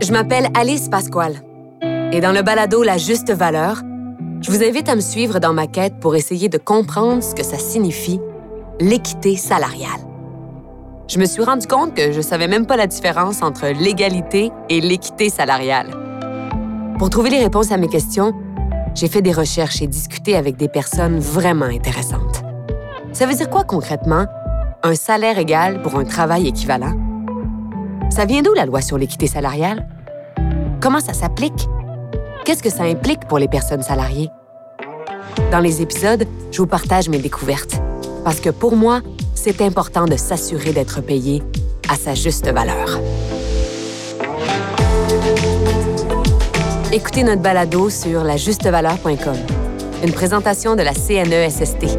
Je m'appelle Alice Pasquale et dans le balado La Juste Valeur, je vous invite à me suivre dans ma quête pour essayer de comprendre ce que ça signifie, l'équité salariale. Je me suis rendu compte que je savais même pas la différence entre l'égalité et l'équité salariale. Pour trouver les réponses à mes questions, j'ai fait des recherches et discuté avec des personnes vraiment intéressantes. Ça veut dire quoi concrètement, un salaire égal pour un travail équivalent? Ça vient d'où la loi sur l'équité salariale? Comment ça s'applique? Qu'est-ce que ça implique pour les personnes salariées? Dans les épisodes, je vous partage mes découvertes. Parce que pour moi, c'est important de s'assurer d'être payé à sa juste valeur. Écoutez notre balado sur lajustevaleur.com, une présentation de la CNESST